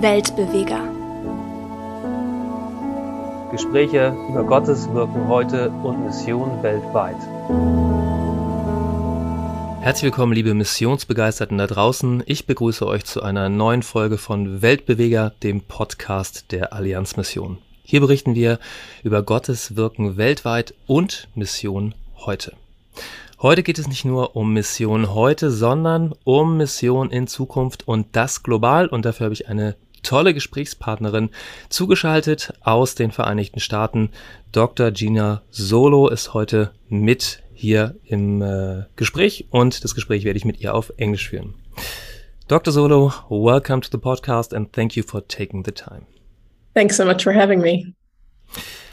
Weltbeweger. Gespräche über Gottes Wirken heute und Mission weltweit. Herzlich willkommen, liebe Missionsbegeisterten da draußen. Ich begrüße euch zu einer neuen Folge von Weltbeweger, dem Podcast der Allianzmission. Hier berichten wir über Gottes Wirken weltweit und Mission heute. Heute geht es nicht nur um Mission heute, sondern um Mission in Zukunft und das global. Und dafür habe ich eine tolle Gesprächspartnerin zugeschaltet aus den Vereinigten Staaten. Dr. Gina Solo ist heute mit hier im äh, Gespräch und das Gespräch werde ich mit ihr auf Englisch führen. Dr. Solo, welcome to the podcast and thank you for taking the time. Thanks so much for having me.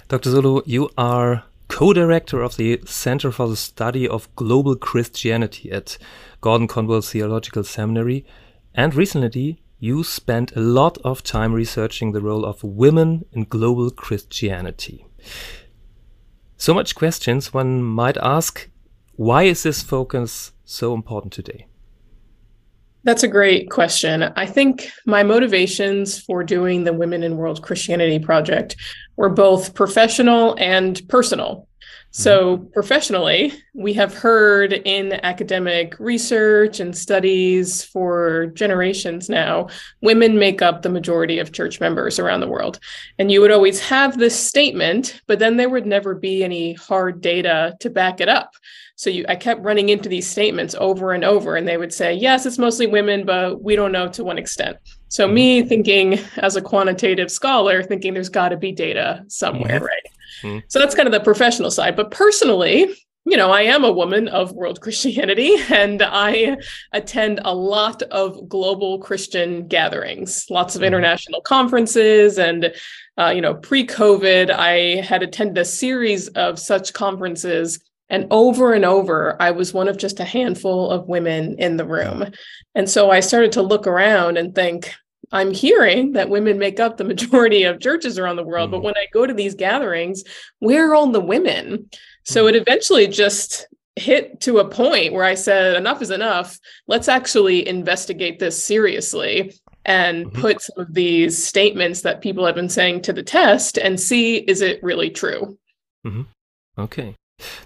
Dr. Solo, you are co-director of the Center for the Study of Global Christianity at Gordon Conwell Theological Seminary. And recently, you spent a lot of time researching the role of women in global Christianity. So much questions one might ask, why is this focus so important today? That's a great question. I think my motivations for doing the Women in World Christianity project were both professional and personal. So, mm-hmm. professionally, we have heard in academic research and studies for generations now, women make up the majority of church members around the world. And you would always have this statement, but then there would never be any hard data to back it up. So you, I kept running into these statements over and over, and they would say, "Yes, it's mostly women, but we don't know to what extent." So me thinking as a quantitative scholar, thinking there's got to be data somewhere, mm-hmm. right? Mm-hmm. So that's kind of the professional side. But personally, you know, I am a woman of world Christianity and I attend a lot of global Christian gatherings, lots of mm-hmm. international conferences. And, uh, you know, pre COVID, I had attended a series of such conferences and over and over, I was one of just a handful of women in the room. And so I started to look around and think, I'm hearing that women make up the majority of churches around the world, mm-hmm. but when I go to these gatherings, where are all the women? So mm-hmm. it eventually just hit to a point where I said, enough is enough. Let's actually investigate this seriously and mm-hmm. put some of these statements that people have been saying to the test and see is it really true? Mm-hmm. Okay.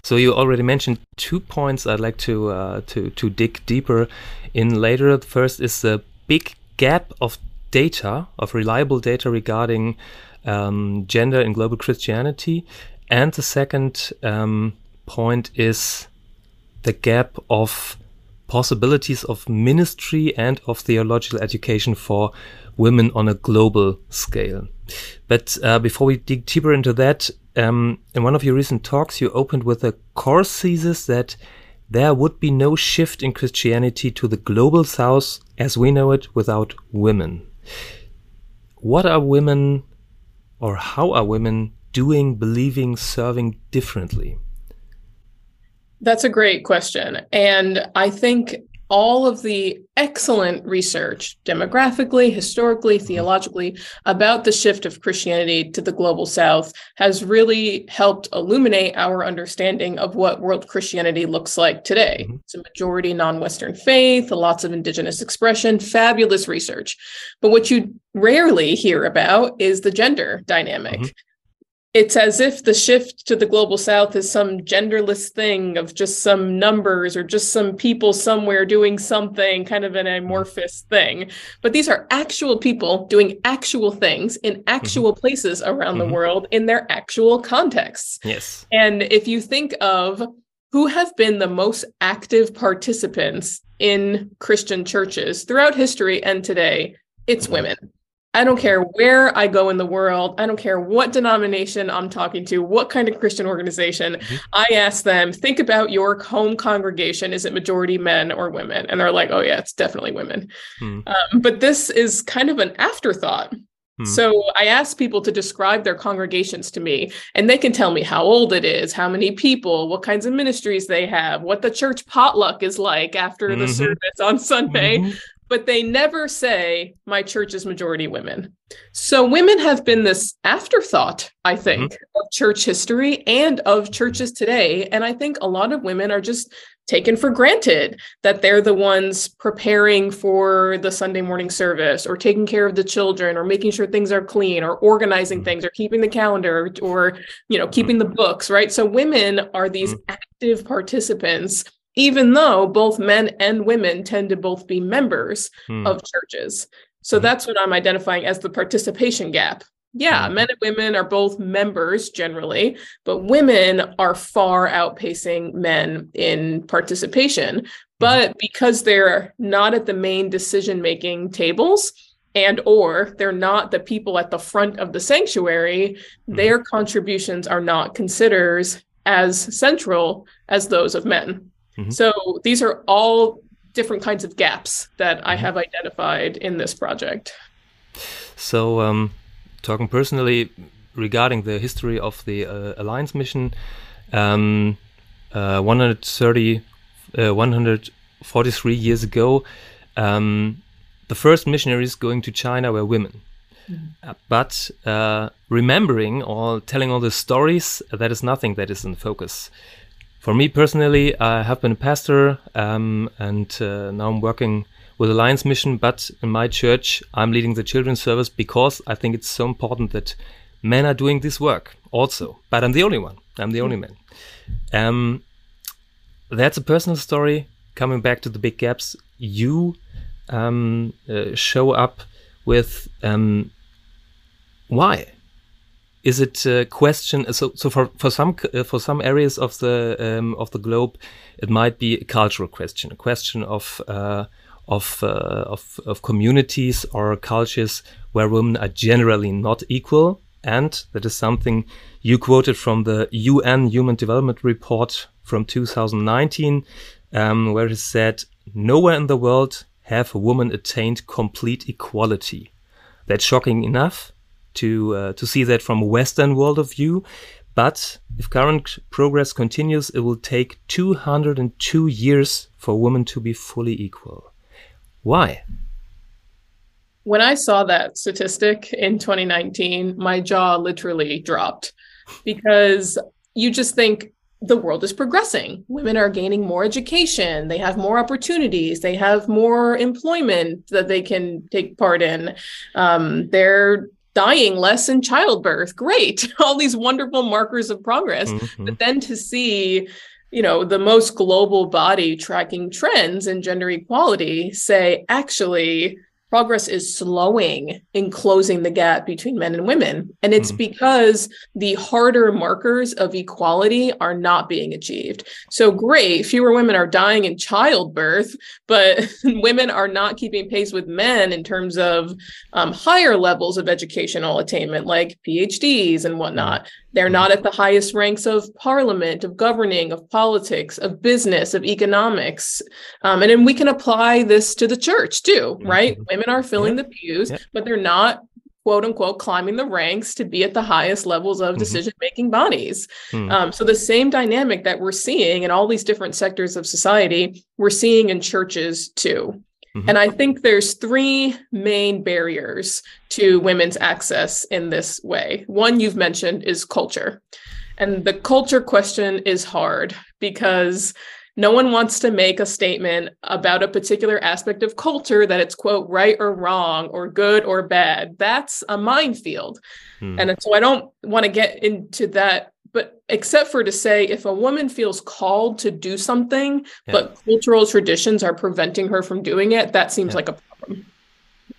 So you already mentioned two points I'd like to uh, to to dig deeper in later. The first is the big gap of data of reliable data regarding um, gender in global Christianity, and the second um, point is the gap of possibilities of ministry and of theological education for women on a global scale. But uh, before we dig deeper into that, um, in one of your recent talks, you opened with a course thesis that there would be no shift in Christianity to the global south as we know it without women. What are women, or how are women doing, believing, serving differently? That's a great question. And I think all of the excellent research, demographically, historically, theologically, about the shift of Christianity to the global south has really helped illuminate our understanding of what world Christianity looks like today. Mm-hmm. It's a majority non Western faith, lots of indigenous expression, fabulous research. But what you rarely hear about is the gender dynamic. Mm-hmm it's as if the shift to the global south is some genderless thing of just some numbers or just some people somewhere doing something kind of an amorphous thing but these are actual people doing actual things in mm-hmm. actual mm-hmm. places around mm-hmm. the world in their actual contexts yes and if you think of who have been the most active participants in christian churches throughout history and today it's mm-hmm. women I don't care where I go in the world. I don't care what denomination I'm talking to, what kind of Christian organization. Mm-hmm. I ask them, think about your home congregation. Is it majority men or women? And they're like, oh, yeah, it's definitely women. Mm. Um, but this is kind of an afterthought. Mm. So I ask people to describe their congregations to me, and they can tell me how old it is, how many people, what kinds of ministries they have, what the church potluck is like after mm-hmm. the service on Sunday. Mm-hmm but they never say my church is majority women. So women have been this afterthought, I think, mm-hmm. of church history and of churches today. And I think a lot of women are just taken for granted that they're the ones preparing for the Sunday morning service or taking care of the children or making sure things are clean or organizing mm-hmm. things or keeping the calendar or you know keeping the books right so women are these mm-hmm. active participants even though both men and women tend to both be members mm. of churches so mm-hmm. that's what I'm identifying as the participation gap yeah, men and women are both members generally, but women are far outpacing men in participation. Mm-hmm. But because they're not at the main decision making tables, and or they're not the people at the front of the sanctuary mm-hmm. their contributions are not considered as central as those of men mm-hmm. so these are all different kinds of gaps that i mm-hmm. have identified in this project so um, talking personally regarding the history of the uh, Alliance mission, um, uh, 130, uh, 143 years ago, um, the first missionaries going to China were women. Mm. but uh, remembering or telling all the stories, that is nothing that is in focus. For me personally, I have been a pastor um, and uh, now I'm working with Alliance Mission, but in my church, I'm leading the children's service because I think it's so important that men are doing this work also. But I'm the only one. I'm the only man. Um, that's a personal story. Coming back to the big gaps, you um, uh, show up with um, why is it a question so so for for some uh, for some areas of the um, of the globe it might be a cultural question a question of uh, of, uh, of, of communities or cultures where women are generally not equal. And that is something you quoted from the UN Human Development Report from 2019, um, where it said, Nowhere in the world have women attained complete equality. That's shocking enough to uh, to see that from a Western world of view. But if current progress continues, it will take 202 years for women to be fully equal. Why? When I saw that statistic in 2019, my jaw literally dropped because you just think the world is progressing. Women are gaining more education, they have more opportunities, they have more employment that they can take part in. Um, they're dying less in childbirth. Great. All these wonderful markers of progress. Mm-hmm. But then to see you know, the most global body tracking trends in gender equality say actually progress is slowing in closing the gap between men and women. And it's mm-hmm. because the harder markers of equality are not being achieved. So, great, fewer women are dying in childbirth, but women are not keeping pace with men in terms of um, higher levels of educational attainment, like PhDs and whatnot. They're mm-hmm. not at the highest ranks of parliament, of governing, of politics, of business, of economics. Um, and then we can apply this to the church too, right? Mm-hmm. Women are filling yeah. the pews, yeah. but they're not quote unquote climbing the ranks to be at the highest levels of mm-hmm. decision making bodies. Mm. Um, so the same dynamic that we're seeing in all these different sectors of society, we're seeing in churches too. Mm-hmm. And I think there's three main barriers to women's access in this way. One you've mentioned is culture. And the culture question is hard because no one wants to make a statement about a particular aspect of culture that it's quote right or wrong or good or bad. That's a minefield. Hmm. And so I don't want to get into that except for to say if a woman feels called to do something yeah. but cultural traditions are preventing her from doing it that seems yeah. like a problem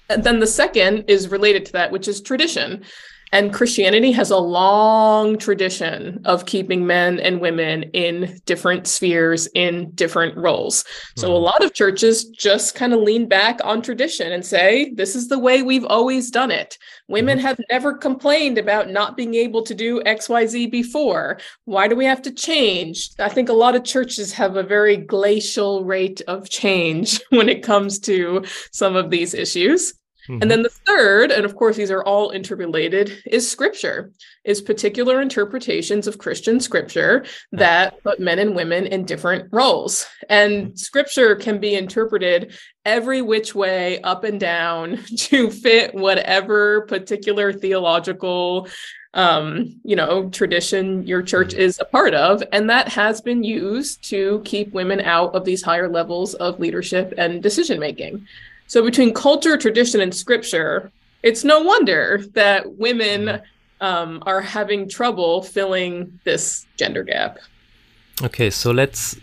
and then the second is related to that which is tradition and Christianity has a long tradition of keeping men and women in different spheres, in different roles. So a mm-hmm. lot of churches just kind of lean back on tradition and say, this is the way we've always done it. Women mm-hmm. have never complained about not being able to do XYZ before. Why do we have to change? I think a lot of churches have a very glacial rate of change when it comes to some of these issues. Mm-hmm. And then the third, and of course these are all interrelated, is scripture, is particular interpretations of Christian scripture that put men and women in different roles. And mm-hmm. scripture can be interpreted every which way up and down to fit whatever particular theological um, you know, tradition your church is a part of. And that has been used to keep women out of these higher levels of leadership and decision making. So between culture, tradition, and scripture, it's no wonder that women um, are having trouble filling this gender gap. Okay, so let's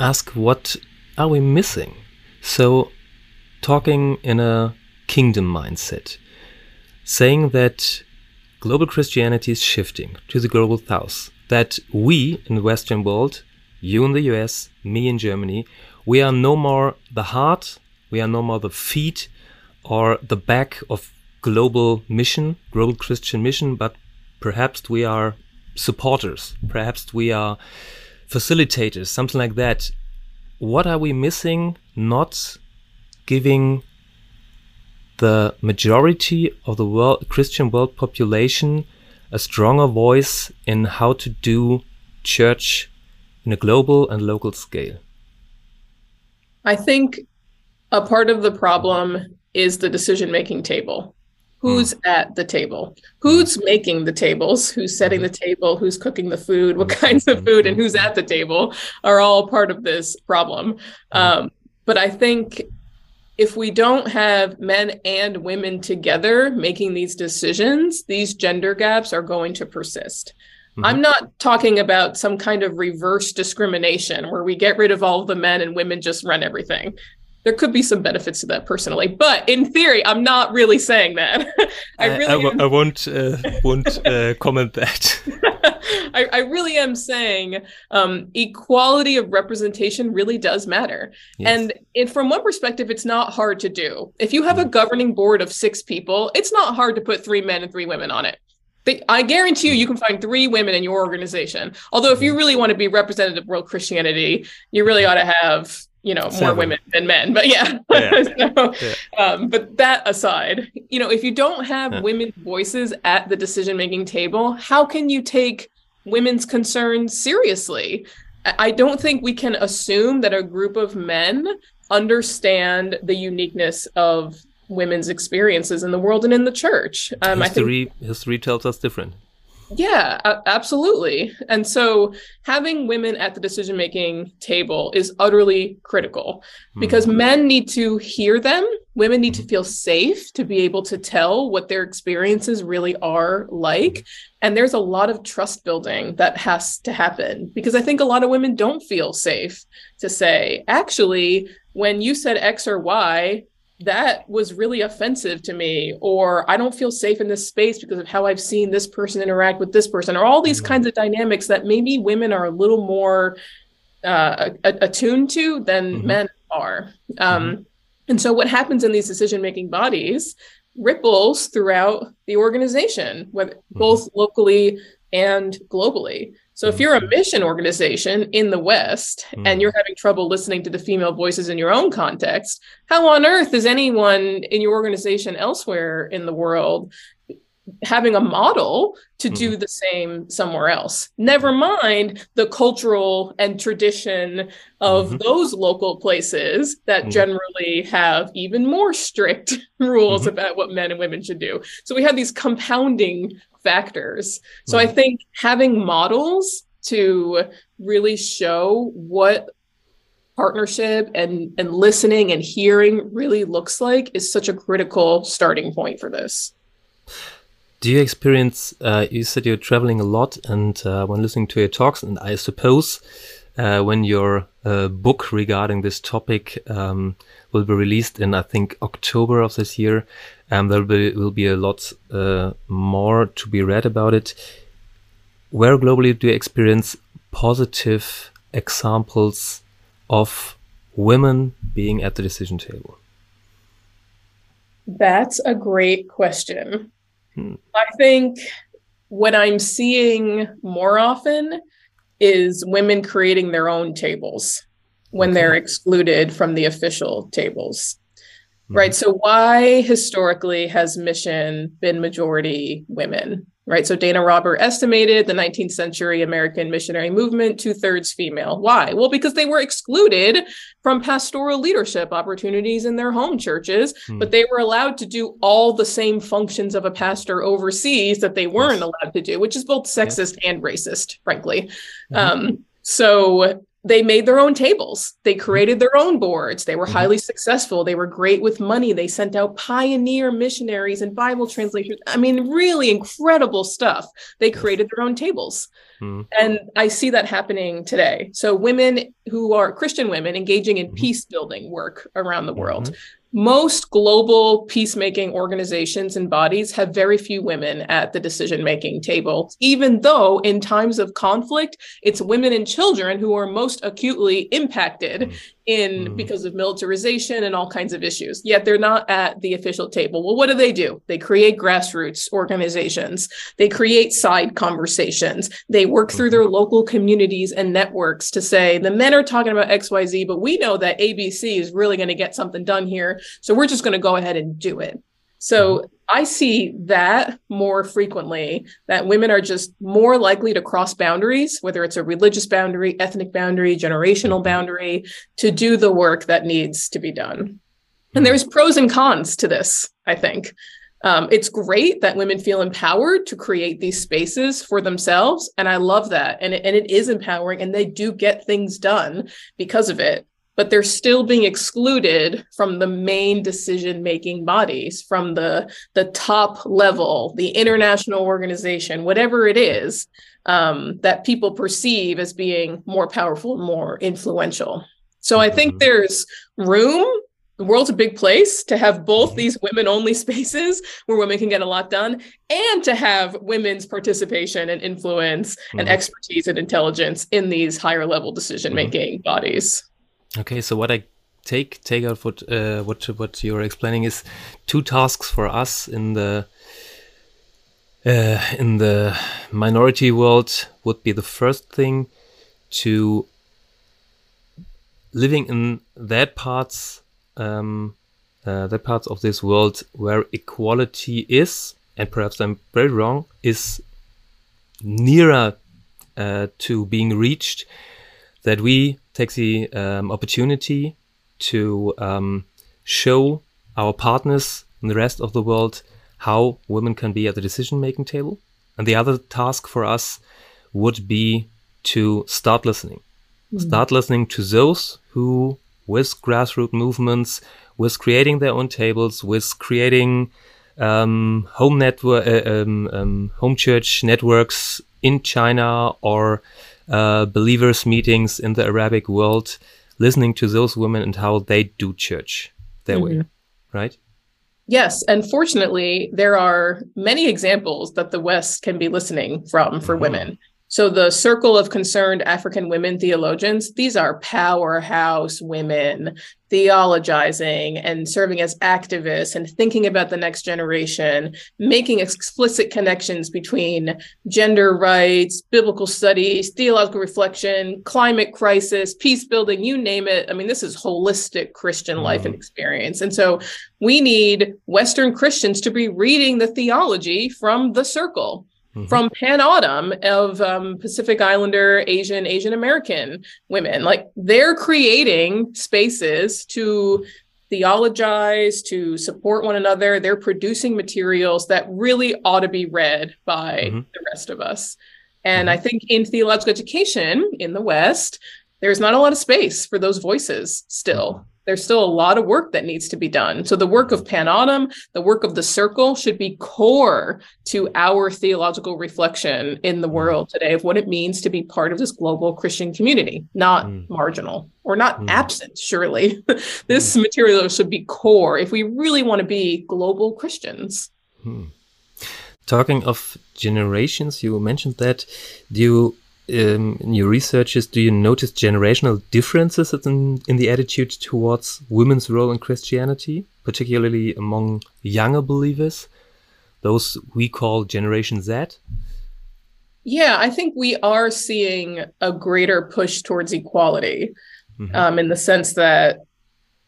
ask what are we missing? So, talking in a kingdom mindset, saying that global Christianity is shifting to the global south, that we in the Western world, you in the US, me in Germany, we are no more the heart, we are no more the feet or the back of global mission, global Christian mission, but perhaps we are supporters, perhaps we are facilitators, something like that. What are we missing? Not giving the majority of the world Christian world population a stronger voice in how to do church in a global and local scale. I think a part of the problem is the decision making table. Who's mm. at the table? Who's making the tables? Who's setting the table? Who's cooking the food? What kinds of food and who's at the table are all part of this problem. Um, but I think if we don't have men and women together making these decisions, these gender gaps are going to persist. Mm-hmm. I'm not talking about some kind of reverse discrimination where we get rid of all the men and women just run everything there could be some benefits to that personally but in theory i'm not really saying that i really I, I, w- I won't uh, won't uh, comment that I, I, really am saying um, equality of representation really does matter yes. and it, from one perspective it's not hard to do if you have mm. a governing board of six people it's not hard to put three men and three women on it I guarantee you, you can find three women in your organization. Although, if you mm. really want to be representative of world Christianity, you really ought to have you know Seven. more women than men but yeah, yeah. so, yeah. Um, but that aside you know if you don't have yeah. women's voices at the decision making table how can you take women's concerns seriously i don't think we can assume that a group of men understand the uniqueness of women's experiences in the world and in the church um, history, I think, history tells us different yeah, absolutely. And so having women at the decision making table is utterly critical because mm-hmm. men need to hear them. Women need to mm-hmm. feel safe to be able to tell what their experiences really are like. And there's a lot of trust building that has to happen because I think a lot of women don't feel safe to say, actually, when you said X or Y, that was really offensive to me or i don't feel safe in this space because of how i've seen this person interact with this person or all these mm-hmm. kinds of dynamics that maybe women are a little more uh, attuned to than mm-hmm. men are um, mm-hmm. and so what happens in these decision making bodies ripples throughout the organization whether mm-hmm. both locally and globally so if you're a mission organization in the West mm. and you're having trouble listening to the female voices in your own context, how on earth is anyone in your organization elsewhere in the world having a model to do mm-hmm. the same somewhere else. Never mind the cultural and tradition of mm-hmm. those local places that mm-hmm. generally have even more strict rules mm-hmm. about what men and women should do. So we have these compounding factors. So I think having models to really show what partnership and and listening and hearing really looks like is such a critical starting point for this. Do you experience? Uh, you said you're traveling a lot, and uh, when listening to your talks, and I suppose uh, when your uh, book regarding this topic um, will be released in, I think, October of this year, um, there will be, will be a lot uh, more to be read about it. Where globally do you experience positive examples of women being at the decision table? That's a great question. Hmm. I think what I'm seeing more often is women creating their own tables when they're excluded from the official tables. Mm-hmm. Right. So, why historically has mission been majority women? Right? So Dana Robert estimated the 19th century American missionary movement two thirds female. Why? Well, because they were excluded from pastoral leadership opportunities in their home churches, hmm. but they were allowed to do all the same functions of a pastor overseas that they weren't yes. allowed to do, which is both sexist yes. and racist, frankly. Mm-hmm. Um, so they made their own tables. They mm-hmm. created their own boards. They were mm-hmm. highly successful. They were great with money. They sent out pioneer missionaries and Bible translations. I mean, really incredible stuff. They created their own tables. Mm-hmm. And I see that happening today. So, women who are Christian women engaging in mm-hmm. peace building work around the world. Most global peacemaking organizations and bodies have very few women at the decision making table, even though in times of conflict, it's women and children who are most acutely impacted. Mm in mm. because of militarization and all kinds of issues. Yet they're not at the official table. Well, what do they do? They create grassroots organizations, they create side conversations, they work through their mm-hmm. local communities and networks to say the men are talking about XYZ, but we know that ABC is really going to get something done here. So we're just going to go ahead and do it. So mm-hmm. I see that more frequently that women are just more likely to cross boundaries, whether it's a religious boundary, ethnic boundary, generational boundary, to do the work that needs to be done. And there's pros and cons to this, I think. Um, it's great that women feel empowered to create these spaces for themselves. And I love that. And it, and it is empowering, and they do get things done because of it but they're still being excluded from the main decision making bodies from the the top level the international organization whatever it is um, that people perceive as being more powerful more influential so i think mm-hmm. there's room the world's a big place to have both mm-hmm. these women only spaces where women can get a lot done and to have women's participation and influence mm-hmm. and expertise and intelligence in these higher level decision making mm-hmm. bodies Okay, so what I take take out what uh, what what you're explaining is two tasks for us in the uh, in the minority world would be the first thing to living in that parts um, uh, that parts of this world where equality is, and perhaps I'm very wrong, is nearer uh, to being reached. That we take the um, opportunity to um, show our partners in the rest of the world how women can be at the decision making table. And the other task for us would be to start listening. Mm. Start listening to those who, with grassroots movements, with creating their own tables, with creating um, home network, uh, um, um, home church networks in China or uh, believers meetings in the Arabic world, listening to those women and how they do church their mm-hmm. way, right? Yes, and fortunately, there are many examples that the West can be listening from for mm-hmm. women. So, the Circle of Concerned African Women Theologians, these are powerhouse women theologizing and serving as activists and thinking about the next generation, making explicit connections between gender rights, biblical studies, theological reflection, climate crisis, peace building, you name it. I mean, this is holistic Christian life and mm-hmm. experience. And so, we need Western Christians to be reading the theology from the circle mm-hmm. from PANAAWTM of um, Pacific Islander, Asian, Asian American women. Like they're creating spaces to theologize, to support one another. They're producing materials that really ought to be read by mm-hmm. the rest of us. And mm-hmm. I think in theological education in the West, there's not a lot of space for those voices still there's still a lot of work that needs to be done. So the work of PANAAWTM, the work of the circle should be core to our theological reflection in the world today of what it means to be part of this global Christian community, not mm. marginal or not mm. absent, surely. this mm. material should be core if we really want to be global Christians. Hmm. Talking of generations, you mentioned that. Do you um, in your researches, do you notice generational differences in, in the attitude towards women's role in Christianity, particularly among younger believers, those we call Generation Z? Yeah, I think we are seeing a greater push towards equality mm -hmm. um, in the sense that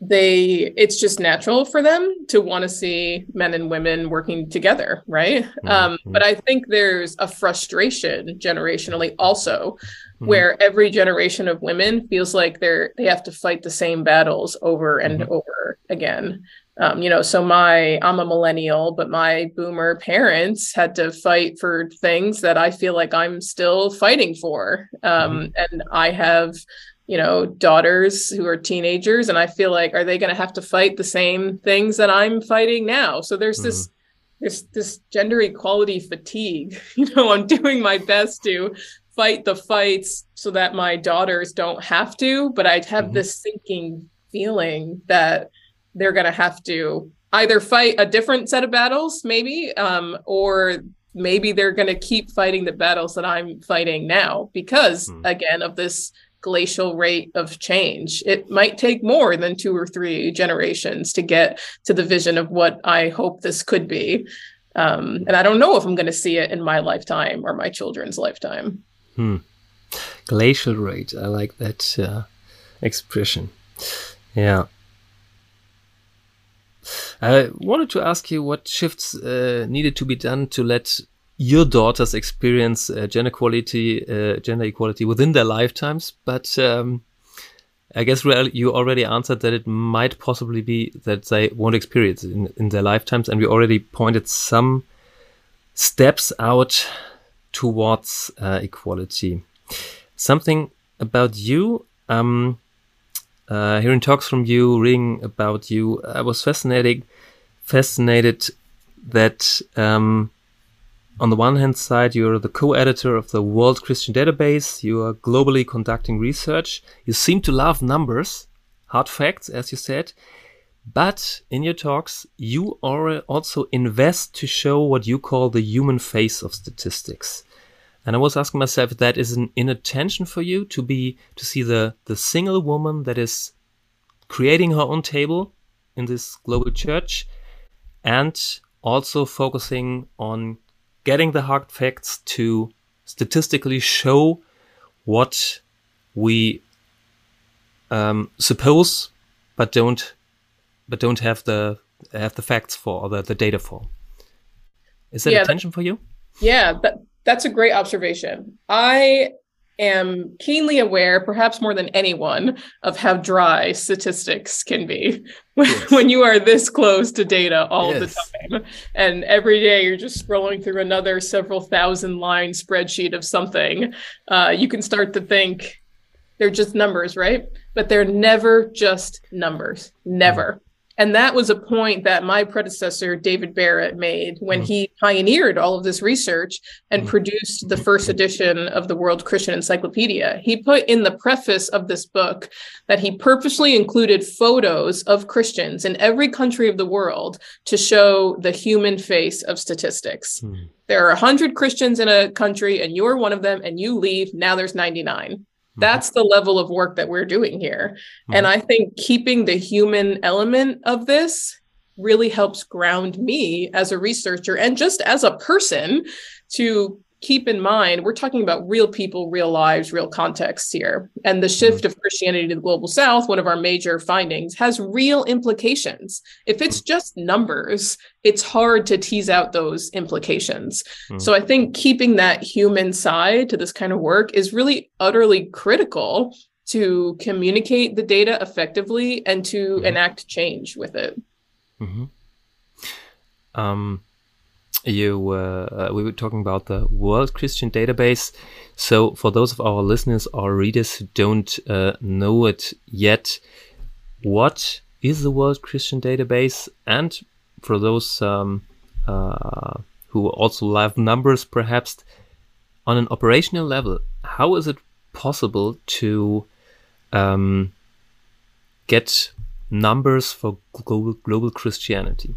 they it's just natural for them to want to see men and women working together right mm-hmm. um, but i think there's a frustration generationally also mm-hmm. where every generation of women feels like they're they have to fight the same battles over and mm-hmm. over again um, you know so my i'm a millennial but my boomer parents had to fight for things that i feel like i'm still fighting for um, mm-hmm. and i have you know daughters who are teenagers and i feel like are they going to have to fight the same things that i'm fighting now so there's mm-hmm. this this this gender equality fatigue you know i'm doing my best to fight the fights so that my daughters don't have to but i have mm-hmm. this sinking feeling that they're going to have to either fight a different set of battles maybe um, or maybe they're going to keep fighting the battles that i'm fighting now because mm. again of this glacial rate of change. It might take more than two or three generations to get to the vision of what I hope this could be. Um, and I don't know if I'm going to see it in my lifetime or my children's lifetime. Hmm. Glacial rate. I like that uh, expression. Yeah. I wanted to ask you what shifts uh, needed to be done to let your daughters experience uh, gender equality, uh, gender equality within their lifetimes, but um, I guess you already answered that it might possibly be that they won't experience it in, in their lifetimes, and we already pointed some steps out towards uh, equality. Something about you, um, uh, hearing talks from you, reading about you, I was fascinated, fascinated that. Um, on the one hand side, you're the co-editor of the World Christian Database. You are globally conducting research. You seem to love numbers, hard facts, as you said. But in your talks, you are also invest to show what you call the human face of statistics. And I was asking myself that is an inattention for you to be to see the the single woman that is creating her own table in this global church and also focusing on getting the hard facts to statistically show what we um, suppose, but don't but don't have the have the facts for or the, the data for. Is that yeah, attention for you? Yeah, that, that's a great observation. I am keenly aware, perhaps more than anyone, of how dry statistics can be yes. when you are this close to data all yes. the time. And every day you're just scrolling through another several thousand line spreadsheet of something. Uh, you can start to think they're just numbers, right? But they're never just numbers. Never. And that was a point that my predecessor, David Barrett, made when mm. he pioneered all of this research and mm. produced the first edition of the World Christian Encyclopedia. He put in the preface of this book that he purposely included photos of Christians in every country of the world to show the human face of statistics. Mm. There are 100 Christians in a country, and you're one of them, and you leave. Now there's 99. Mm-hmm. That's the level of work that we're doing here. Mm-hmm. And I think keeping the human element of this really helps ground me as a researcher and just as a person to keep in mind we're talking about real people, real lives, real contexts here. And the shift of Christianity to the global south, one of our major findings, has real implications. If it's just numbers, it's hard to tease out those implications. Mm. So I think keeping that human side to this kind of work is really utterly critical to communicate the data effectively and to mm-hmm. enact change with it. Mm-hmm. Um, you uh, we were talking about the World Christian Database. So for those of our listeners or readers who don't uh, know it yet, what is the World Christian Database? And for those um, uh, who also love numbers, perhaps on an operational level, how is it possible to um, get numbers for global, global Christianity?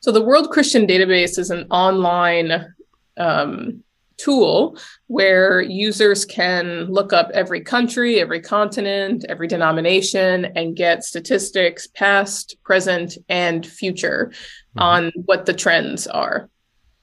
So the World Christian Database is an online um, tool where users can look up every country, every continent, every denomination, and get statistics past, present, and future mm-hmm. on what the trends are.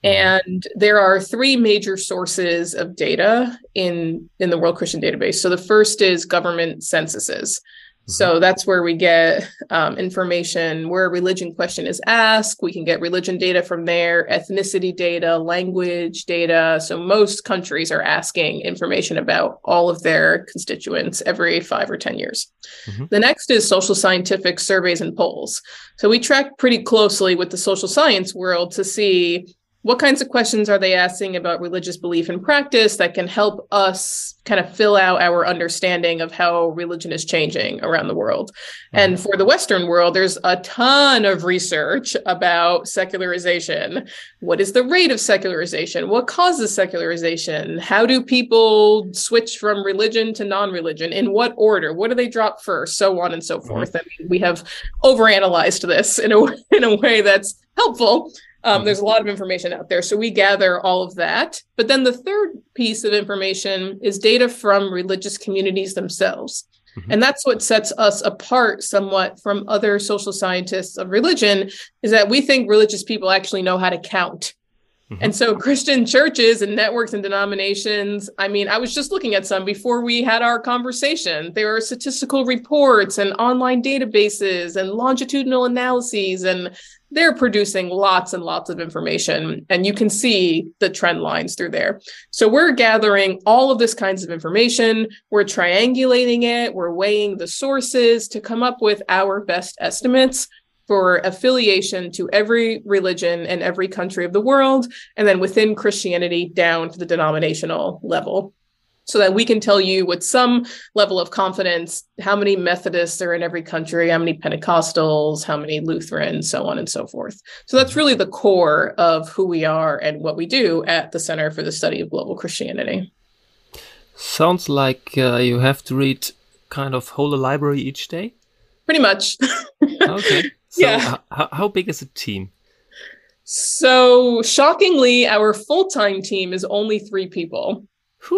Mm-hmm. And there are three major sources of data in, in the World Christian Database. So the first is government censuses. So that's where we get um, information where a religion question is asked. We can get religion data from there, ethnicity data, language data. So most countries are asking information about all of their constituents every five or 10 years. Mm-hmm. The next is social scientific surveys and polls. So we track pretty closely with the social science world to see what kinds of questions are they asking about religious belief and practice that can help us kind of fill out our understanding of how religion is changing around the world? Mm-hmm. and for the western world there's a ton of research about secularization. What is the rate of secularization? What causes secularization? How do people switch from religion to non-religion? In what order? What do they drop first? So on and so mm-hmm. forth. I mean, we have overanalyzed this in a in a way that's helpful um, there's a lot of information out there. So we gather all of that. But then the third piece of information is data from religious communities themselves. Mm-hmm. And that's what sets us apart somewhat from other social scientists of religion is that we think religious people actually know how to count. Mm-hmm. And so Christian churches and networks and denominations, I mean, I was just looking at some before we had our conversation. There are statistical reports and online databases and longitudinal analyses and they're producing lots and lots of information and you can see the trend lines through there so we're gathering all of this kinds of information we're triangulating it we're weighing the sources to come up with our best estimates for affiliation to every religion and every country of the world and then within christianity down to the denominational level so that we can tell you with some level of confidence how many Methodists are in every country, how many Pentecostals, how many Lutherans, so on and so forth. So that's really the core of who we are and what we do at the Center for the Study of Global Christianity. Sounds like uh, you have to read kind of whole library each day. Pretty much. okay. So yeah. H- how big is the team? So shockingly, our full time team is only three people.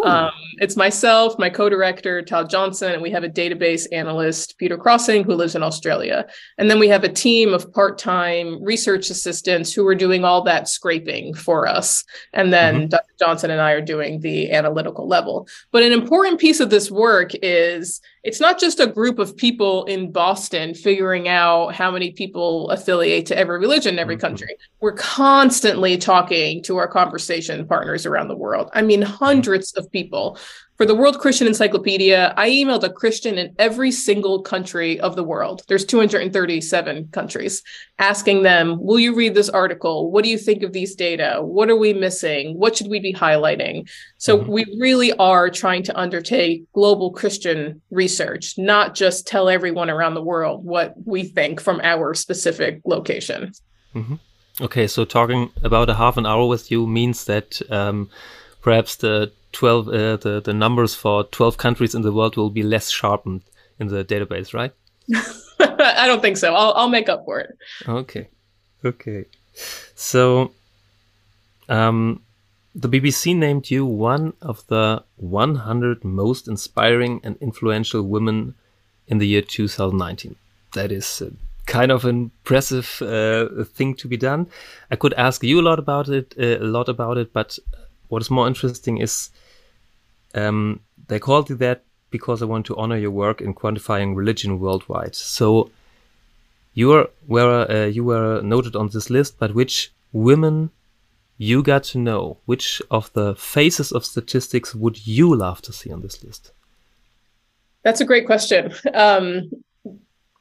Um, it's myself, my co-director Todd Johnson, and we have a database analyst Peter Crossing who lives in Australia. And then we have a team of part-time research assistants who are doing all that scraping for us. And then mm-hmm. Dr. Johnson and I are doing the analytical level. But an important piece of this work is it's not just a group of people in Boston figuring out how many people affiliate to every religion in every mm-hmm. country. We're constantly talking to our conversation partners around the world. I mean, hundreds of people for the World Christian Encyclopedia, I emailed a Christian in every single country of the world. There's 237 countries, asking them, Will you read this article? What do you think of these data? What are we missing? What should we be highlighting? So mm-hmm. we really are trying to undertake global Christian research, not just tell everyone around the world what we think from our specific location. Mm-hmm. Okay, so talking about a half an hour with you means that um, perhaps the 12 uh, the the numbers for 12 countries in the world will be less sharpened in the database right? I don't think so. I'll i'll make up for it. Okay. Okay. So um the BBC named you one of the 100 most inspiring and influential women in the year 2019. That is uh, kind of an impressive uh, thing to be done. I could ask you a lot about it, uh, a lot about it, but what is more interesting is um, they called you that because I want to honor your work in quantifying religion worldwide. So you were, were uh, you were noted on this list, but which women you got to know? Which of the faces of statistics would you love to see on this list? That's a great question. Um,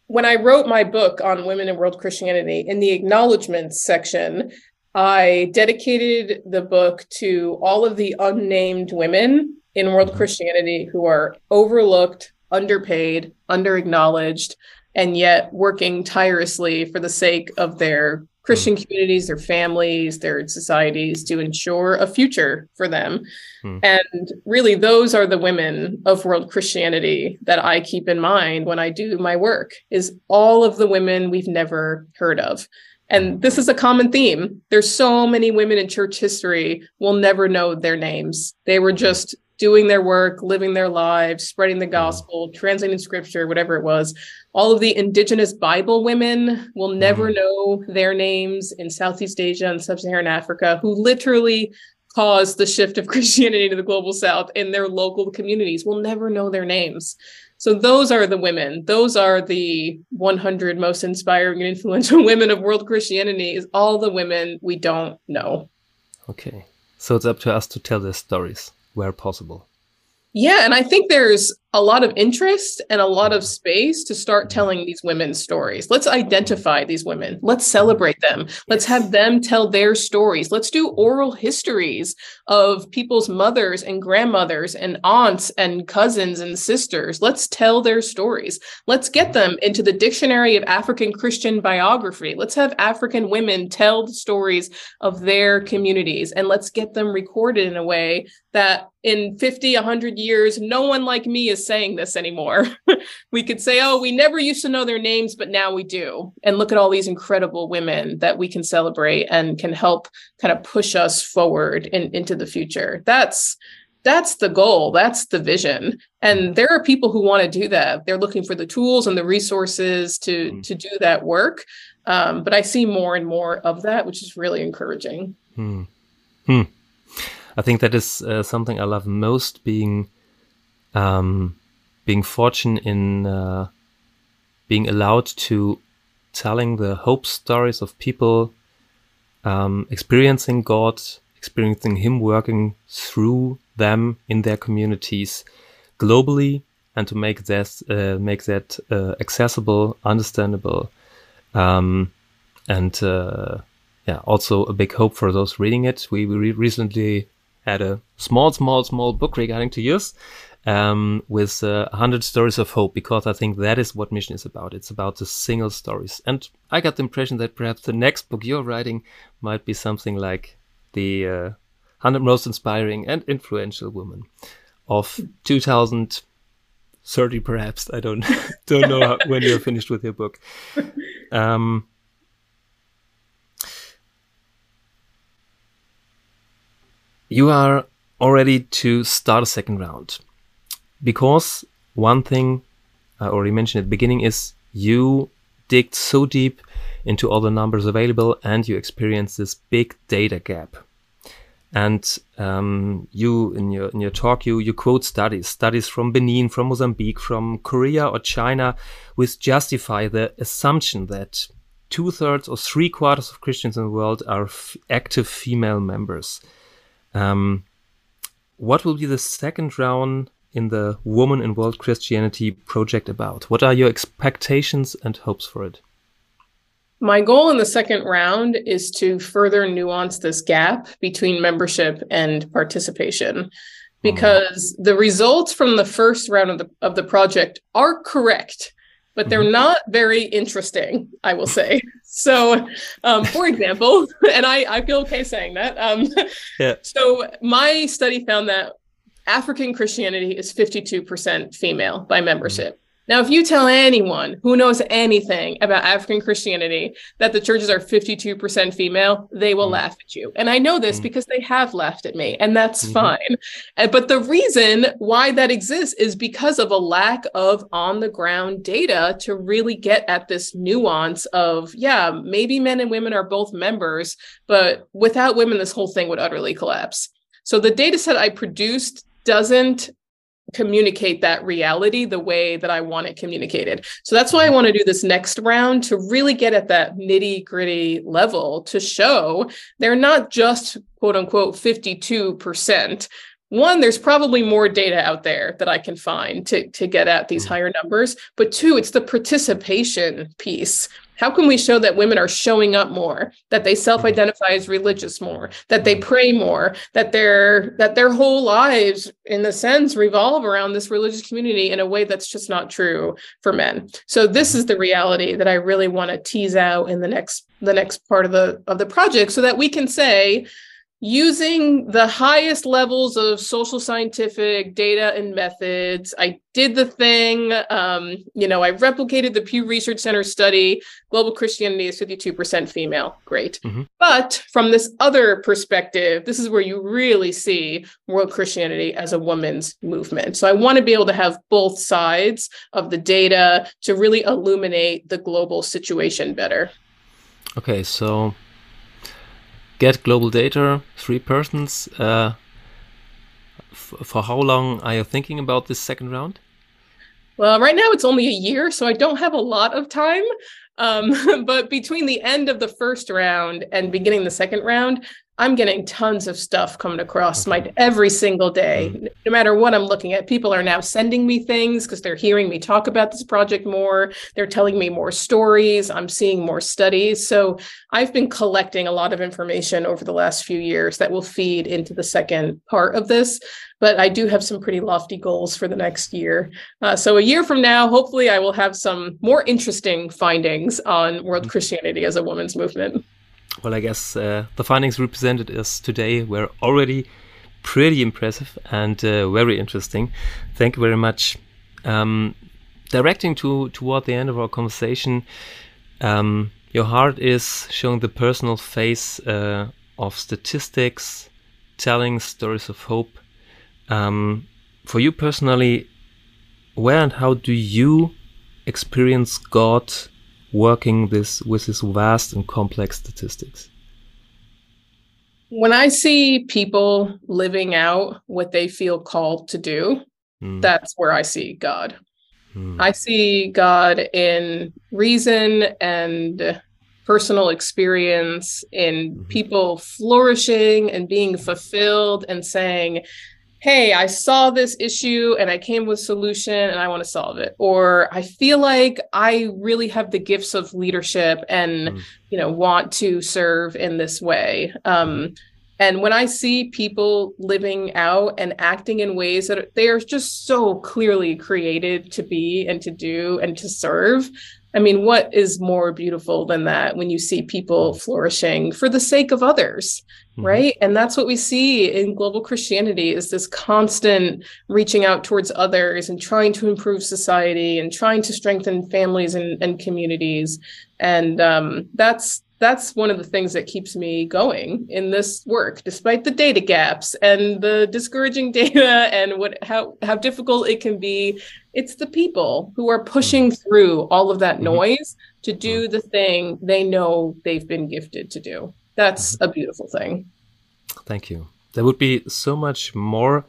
when I wrote my book on women in world Christianity, in the acknowledgments section, I dedicated the book to all of the unnamed women in world mm-hmm. Christianity who are overlooked, underpaid, underacknowledged, and yet working tirelessly for the sake of their Christian mm. communities, their families, their societies to ensure a future for them. Mm. And really, those are the women of world Christianity that I keep in mind when I do my work, is all of the women we've never heard of. And this is a common theme. There's so many women in church history, we'll never know their names. They were mm-hmm. just doing their work, living their lives, spreading the mm-hmm. gospel, translating scripture, whatever it was. All of the indigenous Bible women will never mm-hmm. know their names in Southeast Asia and Sub Saharan Africa, who literally caused the shift of Christianity to the global south in their local communities. We'll never know their names. So those are the women. Those are the 100 most inspiring and influential women of world Christianity is all the women we don't know. Okay. So it's up to us to tell their stories where possible. Yeah, and I think there's a lot of interest and a lot of space to start telling these women's stories. Let's identify these women. Let's celebrate them. Let's have them tell their stories. Let's do oral histories of people's mothers and grandmothers and aunts and cousins and sisters. Let's tell their stories. Let's get them into the Dictionary of African Christian Biography. Let's have African women tell the stories of their communities and let's get them recorded in a way that in 50, 100 years, no one like me is is saying this anymore. we could say, oh, we never used to know their names, but now we do. And look at all these incredible women that we can celebrate and can help kind of push us forward in, into the future. That's that's the goal that's the vision and there are people who want to do that they're looking for the tools and the resources to mm. to do that work um, but i see more and more of that which is really encouraging hmm. Hmm. i think that is uh, something i love most being um, being fortunate in uh, being allowed to telling the hope stories of people um, experiencing God, experiencing Him working through them in their communities globally, and to make that uh, make that uh, accessible, understandable, um, and uh, yeah, also a big hope for those reading it. We, we recently had a small, small, small book regarding to use um, with uh, 100 stories of hope because I think that is what mission is about. It's about the single stories. And I got the impression that perhaps the next book you're writing might be something like the uh, 100 most inspiring and influential women of 2030 perhaps. I don't don't know how, when you're finished with your book. Um, you are already to start a second round because one thing I already mentioned at the beginning is you dig so deep into all the numbers available and you experience this big data gap. And um, you in your in your talk you you quote studies studies from Benin, from Mozambique, from Korea or China, which justify the assumption that two thirds or three quarters of Christians in the world are active female members. Um, what will be the second round in the Woman in World Christianity project about? What are your expectations and hopes for it? My goal in the second round is to further nuance this gap between membership and participation because mm. the results from the first round of the of the project are correct but they're mm-hmm. not very interesting i will say so um, for example and I, I feel okay saying that um, yeah. so my study found that African Christianity is 52% female by membership. Now, if you tell anyone who knows anything about African Christianity that the churches are 52% female, they will mm. laugh at you. And I know this mm. because they have laughed at me, and that's mm-hmm. fine. But the reason why that exists is because of a lack of on the ground data to really get at this nuance of, yeah, maybe men and women are both members, but without women, this whole thing would utterly collapse. So the data set I produced doesn't communicate that reality the way that I want it communicated. So that's why I want to do this next round to really get at that nitty gritty level to show they're not just quote unquote 52%. One, there's probably more data out there that I can find to, to get at these mm. higher numbers. But two, it's the participation piece how can we show that women are showing up more, that they self-identify as religious more, that they mm. pray more, that their that their whole lives in the sense revolve around this religious community in a way that's just not true for men. So this is the reality that I really want to tease out in the next the next part of the of the project so that we can say using the highest levels of social scientific data and methods i did the thing um, you know i replicated the pew research center study global christianity is 52% female great. Mm-hmm. but from this other perspective this is where you really see world christianity as a woman's movement. So i want to be able to have both sides of the data to really illuminate the global situation better. Okay so get global data, three persons. Uh, for how long are you thinking about this second round? Well, right now it's only a year, so I don't have a lot of time. Um, but between the end of the first round and beginning the second round, I'm getting tons of stuff coming across okay. my every single day. Mm-hmm. No matter what I'm looking at, people are now sending me things because they're hearing me talk about this project more. They're telling me more stories. I'm seeing more studies. So I've been collecting a lot of information over the last few years that will feed into the second part of this. But I do have some pretty lofty goals for the next year. Uh, so a year from now, hopefully, I will have some more interesting findings on world mm-hmm. Christianity as a women's movement well, I guess uh, the findings represented us today were already pretty impressive and uh, very interesting. Thank you very much. Um, directing to toward the end of our conversation, um, your heart is showing the personal face uh, of statistics, telling stories of hope. Um, for you personally, where and how do you experience God working this with this vast and complex statistics? When I see people living out what they feel called to do, mm. that's where I see God. Mm. I see God in reason and personal experience, in mm-hmm. people flourishing and being fulfilled and saying, hey i saw this issue and i came with solution and i want to solve it. Or i feel like i really have the gifts of leadership and mm. you know want to serve in this way. Um, and when i see people living out and acting in ways that they are just so clearly created to be and to do and to serve I mean, what is more beautiful than that when you see people flourishing for the sake of others, mm-hmm. right? And that's what we see in global Christianity is this constant reaching out towards others and trying to improve society and trying to strengthen families and, and communities. And um, that's that's one of the things that keeps me going in this work despite the data gaps and the discouraging data and what how how difficult it can be it's the people who are pushing mm-hmm. through all of that mm-hmm. noise to do mm-hmm. the thing they know they've been gifted to do that's a beautiful thing thank you there would be so much more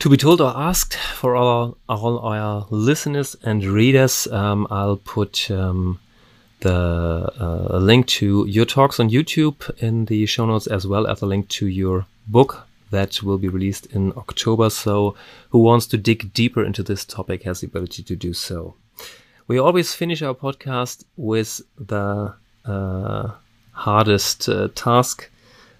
to be told or asked for all, all our listeners and readers um, i'll put um, the uh, link to your talks on YouTube in the show notes, as well as a link to your book that will be released in October. So, who wants to dig deeper into this topic has the ability to do so. We always finish our podcast with the uh, hardest uh, task.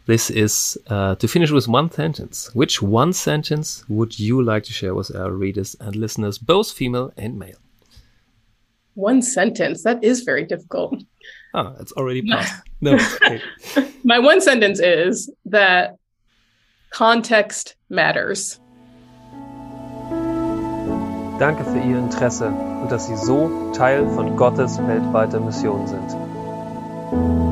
This is uh, to finish with one sentence. Which one sentence would you like to share with our readers and listeners, both female and male? One sentence. That is very difficult. Ah it's already passed. No my one sentence is that context matters. Danke für Ihr Interesse und dass Sie so Teil von Gottes weltweiter Mission sind.